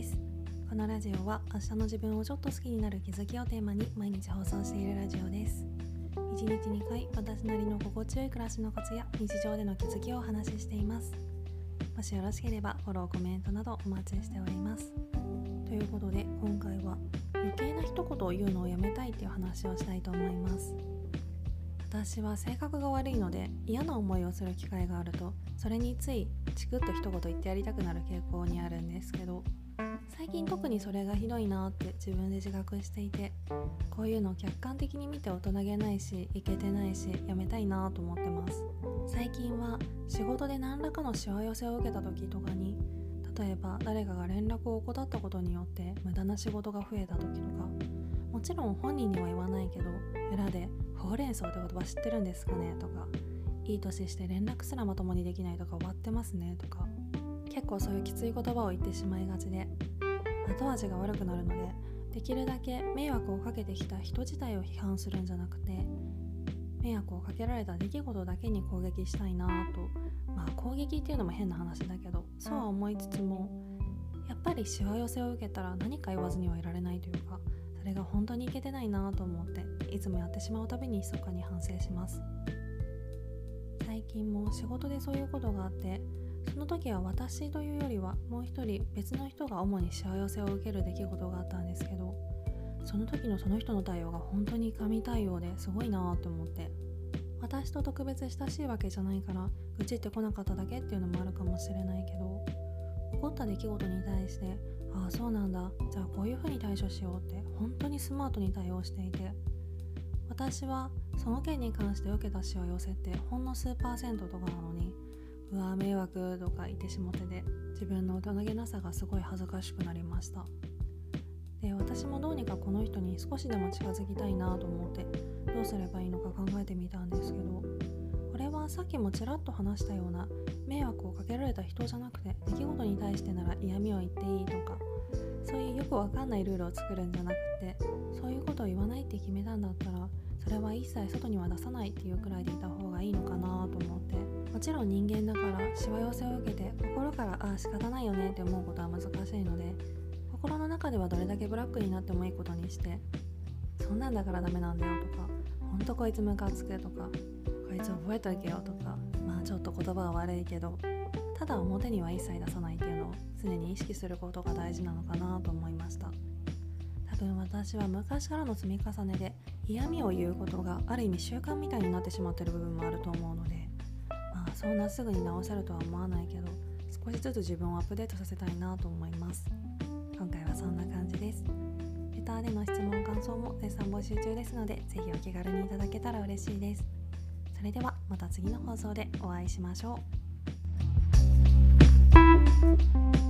です。このラジオは明日の自分をちょっと好きになる気づきをテーマに毎日放送しているラジオです。1日2回私なりの心地よい暮らしのコツや日常での気づきをお話ししています。もしよろしければフォローコメントなどお待ちしております。ということで今回は余計な一言を言うのをやめたいっていう話をしたいと思います。私は性格が悪いので嫌な思いをする機会があるとそれについチクッと一言言ってやりたくなる傾向にあるんですけど最近特にそれがひどいなって自分で自覚していてこういうの客観的に見て大人げないしいけてないしやめたいなと思ってます最近は仕事で何らかのしわ寄せを受けた時とかに例えば誰かが連絡を怠ったことによって無駄な仕事が増えた時とかもちろん本人には言わないけど裏で「ほうれん草って言葉知ってるんですかね?」とか「いい年して連絡すらまともにできないとか終わってますね」とか結構そういうきつい言葉を言ってしまいがちで後味が悪くなるのでできるだけ迷惑をかけてきた人自体を批判するんじゃなくて迷惑をかけられた出来事だけに攻撃したいなと。まあ攻撃っていうのも変な話だけどそうは思いつつもやっぱりしわ寄せを受けたら何か言わずにはいられないというかそれが本当にいけてないなと思っていつもやってしまうたびに密かに反省します。最近も仕事でそういうことがあってその時は私というよりはもう一人別の人が主にしわ寄せを受ける出来事があったんですけどその時のその人の対応が本当に神対応ですごいなと思って私と特別親しいわけじゃないから愚痴ってこなかっただけっていうのもあるかもしれないけど起こった出来事に対してああそうなんだじゃあこういう風に対処しようって本当にスマートに対応していて私はその件に関して受けたしわ寄せってほんの数パーセントとかなのにうわ迷惑とか言ってしもてで自分の大人げなさがすごい恥ずかしくなりました。で私もどうにかこの人に少しでも近づきたいなと思ってどうすればいいのか考えてみたんですけどこれはさっきもちらっと話したような迷惑をかけられた人じゃなくて出来事に対してなら嫌味を言っていいとかそういうよくわかんないルールを作るんじゃなくてそういうことを言わないって決めたんだったらそれは一切外には出さないっていうくらいでいた方がいいのかなと思って。ちろん人間だからしわ寄せを受けて心からああ仕方ないよねって思うことは難しいので心の中ではどれだけブラックになってもいいことにしてそんなんだからダメなんだよとかほんとこいつムカつくとかこいつ覚えとけよとかまあちょっと言葉は悪いけどただ表には一切出さないっていうのを常に意識することが大事なのかなと思いました。多分私は昔からの積み重ねで嫌味を言うことがある意味習慣みたいになってしまってる部分もあると思うのでそんなすぐに直せるとは思わないけど少しずつ自分をアップデートさせたいなと思います。今回はそんな感じです。レターでの質問感想も絶賛募集中ですので是非お気軽にいただけたら嬉しいです。それではまた次の放送でお会いしましょう。